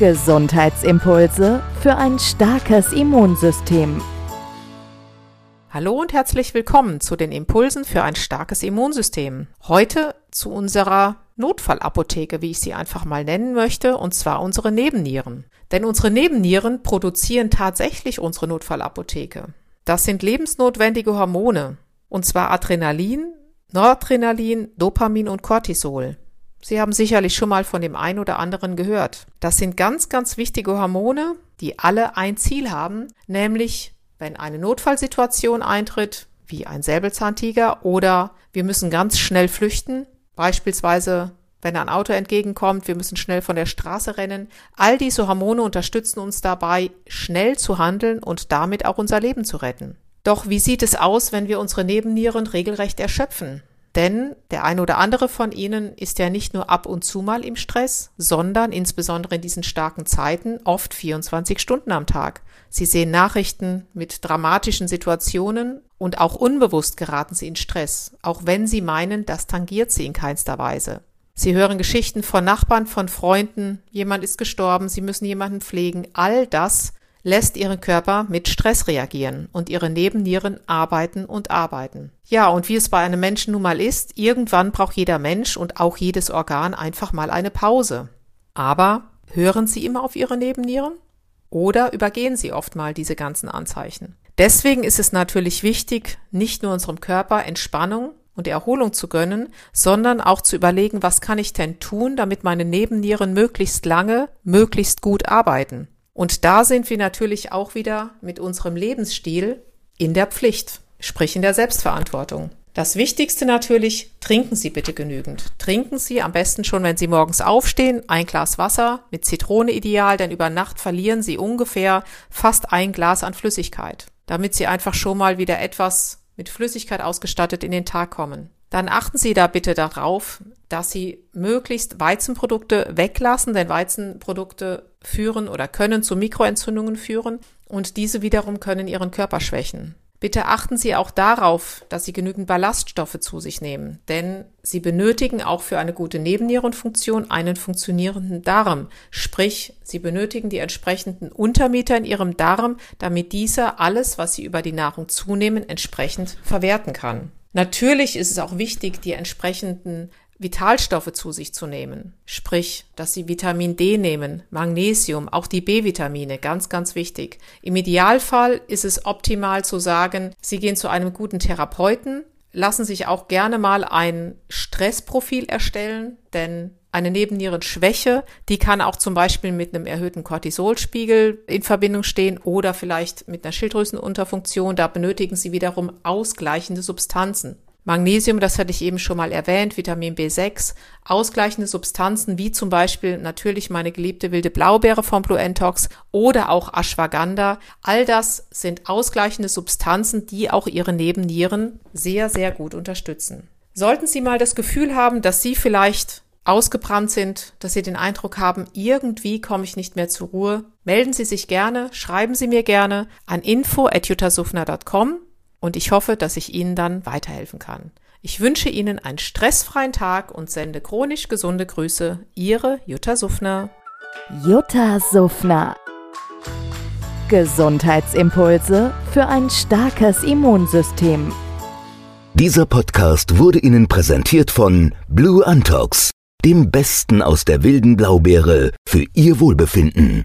Gesundheitsimpulse für ein starkes Immunsystem. Hallo und herzlich willkommen zu den Impulsen für ein starkes Immunsystem. Heute zu unserer Notfallapotheke, wie ich sie einfach mal nennen möchte, und zwar unsere Nebennieren. Denn unsere Nebennieren produzieren tatsächlich unsere Notfallapotheke. Das sind lebensnotwendige Hormone, und zwar Adrenalin, Noradrenalin, Dopamin und Cortisol. Sie haben sicherlich schon mal von dem einen oder anderen gehört. Das sind ganz, ganz wichtige Hormone, die alle ein Ziel haben, nämlich wenn eine Notfallsituation eintritt, wie ein Säbelzahntiger, oder wir müssen ganz schnell flüchten, beispielsweise wenn ein Auto entgegenkommt, wir müssen schnell von der Straße rennen. All diese Hormone unterstützen uns dabei, schnell zu handeln und damit auch unser Leben zu retten. Doch wie sieht es aus, wenn wir unsere Nebennieren regelrecht erschöpfen? Denn der eine oder andere von Ihnen ist ja nicht nur ab und zu mal im Stress, sondern insbesondere in diesen starken Zeiten oft 24 Stunden am Tag. Sie sehen Nachrichten mit dramatischen Situationen und auch unbewusst geraten Sie in Stress, auch wenn Sie meinen, das tangiert Sie in keinster Weise. Sie hören Geschichten von Nachbarn, von Freunden, jemand ist gestorben, Sie müssen jemanden pflegen. All das lässt ihren Körper mit Stress reagieren und ihre Nebennieren arbeiten und arbeiten. Ja, und wie es bei einem Menschen nun mal ist, irgendwann braucht jeder Mensch und auch jedes Organ einfach mal eine Pause. Aber hören Sie immer auf Ihre Nebennieren? Oder übergehen Sie oft mal diese ganzen Anzeichen? Deswegen ist es natürlich wichtig, nicht nur unserem Körper Entspannung und Erholung zu gönnen, sondern auch zu überlegen, was kann ich denn tun, damit meine Nebennieren möglichst lange, möglichst gut arbeiten. Und da sind wir natürlich auch wieder mit unserem Lebensstil in der Pflicht, sprich in der Selbstverantwortung. Das Wichtigste natürlich, trinken Sie bitte genügend. Trinken Sie am besten schon, wenn Sie morgens aufstehen, ein Glas Wasser mit Zitrone ideal, denn über Nacht verlieren Sie ungefähr fast ein Glas an Flüssigkeit, damit Sie einfach schon mal wieder etwas mit Flüssigkeit ausgestattet in den Tag kommen dann achten Sie da bitte darauf, dass Sie möglichst Weizenprodukte weglassen, denn Weizenprodukte führen oder können zu Mikroentzündungen führen und diese wiederum können Ihren Körper schwächen. Bitte achten Sie auch darauf, dass Sie genügend Ballaststoffe zu sich nehmen, denn Sie benötigen auch für eine gute Nebennierenfunktion einen funktionierenden Darm, sprich Sie benötigen die entsprechenden Untermieter in Ihrem Darm, damit dieser alles, was Sie über die Nahrung zunehmen, entsprechend verwerten kann. Natürlich ist es auch wichtig, die entsprechenden Vitalstoffe zu sich zu nehmen. Sprich, dass Sie Vitamin D nehmen, Magnesium, auch die B-Vitamine, ganz, ganz wichtig. Im Idealfall ist es optimal zu sagen, Sie gehen zu einem guten Therapeuten, lassen sich auch gerne mal ein Stressprofil erstellen, denn eine Nebennierenschwäche, die kann auch zum Beispiel mit einem erhöhten Cortisolspiegel in Verbindung stehen oder vielleicht mit einer Schilddrüsenunterfunktion. Da benötigen Sie wiederum ausgleichende Substanzen. Magnesium, das hatte ich eben schon mal erwähnt, Vitamin B6, ausgleichende Substanzen wie zum Beispiel natürlich meine geliebte wilde Blaubeere vom Blue Entox oder auch Ashwagandha. All das sind ausgleichende Substanzen, die auch Ihre Nebennieren sehr, sehr gut unterstützen. Sollten Sie mal das Gefühl haben, dass Sie vielleicht ausgebrannt sind, dass Sie den Eindruck haben, irgendwie komme ich nicht mehr zur Ruhe, melden Sie sich gerne, schreiben Sie mir gerne an info.jutasufner.com und ich hoffe, dass ich Ihnen dann weiterhelfen kann. Ich wünsche Ihnen einen stressfreien Tag und sende chronisch gesunde Grüße. Ihre Jutta Suffner. Jutta Suffner. Gesundheitsimpulse für ein starkes Immunsystem. Dieser Podcast wurde Ihnen präsentiert von Blue Antox dem Besten aus der wilden Blaubeere für Ihr Wohlbefinden.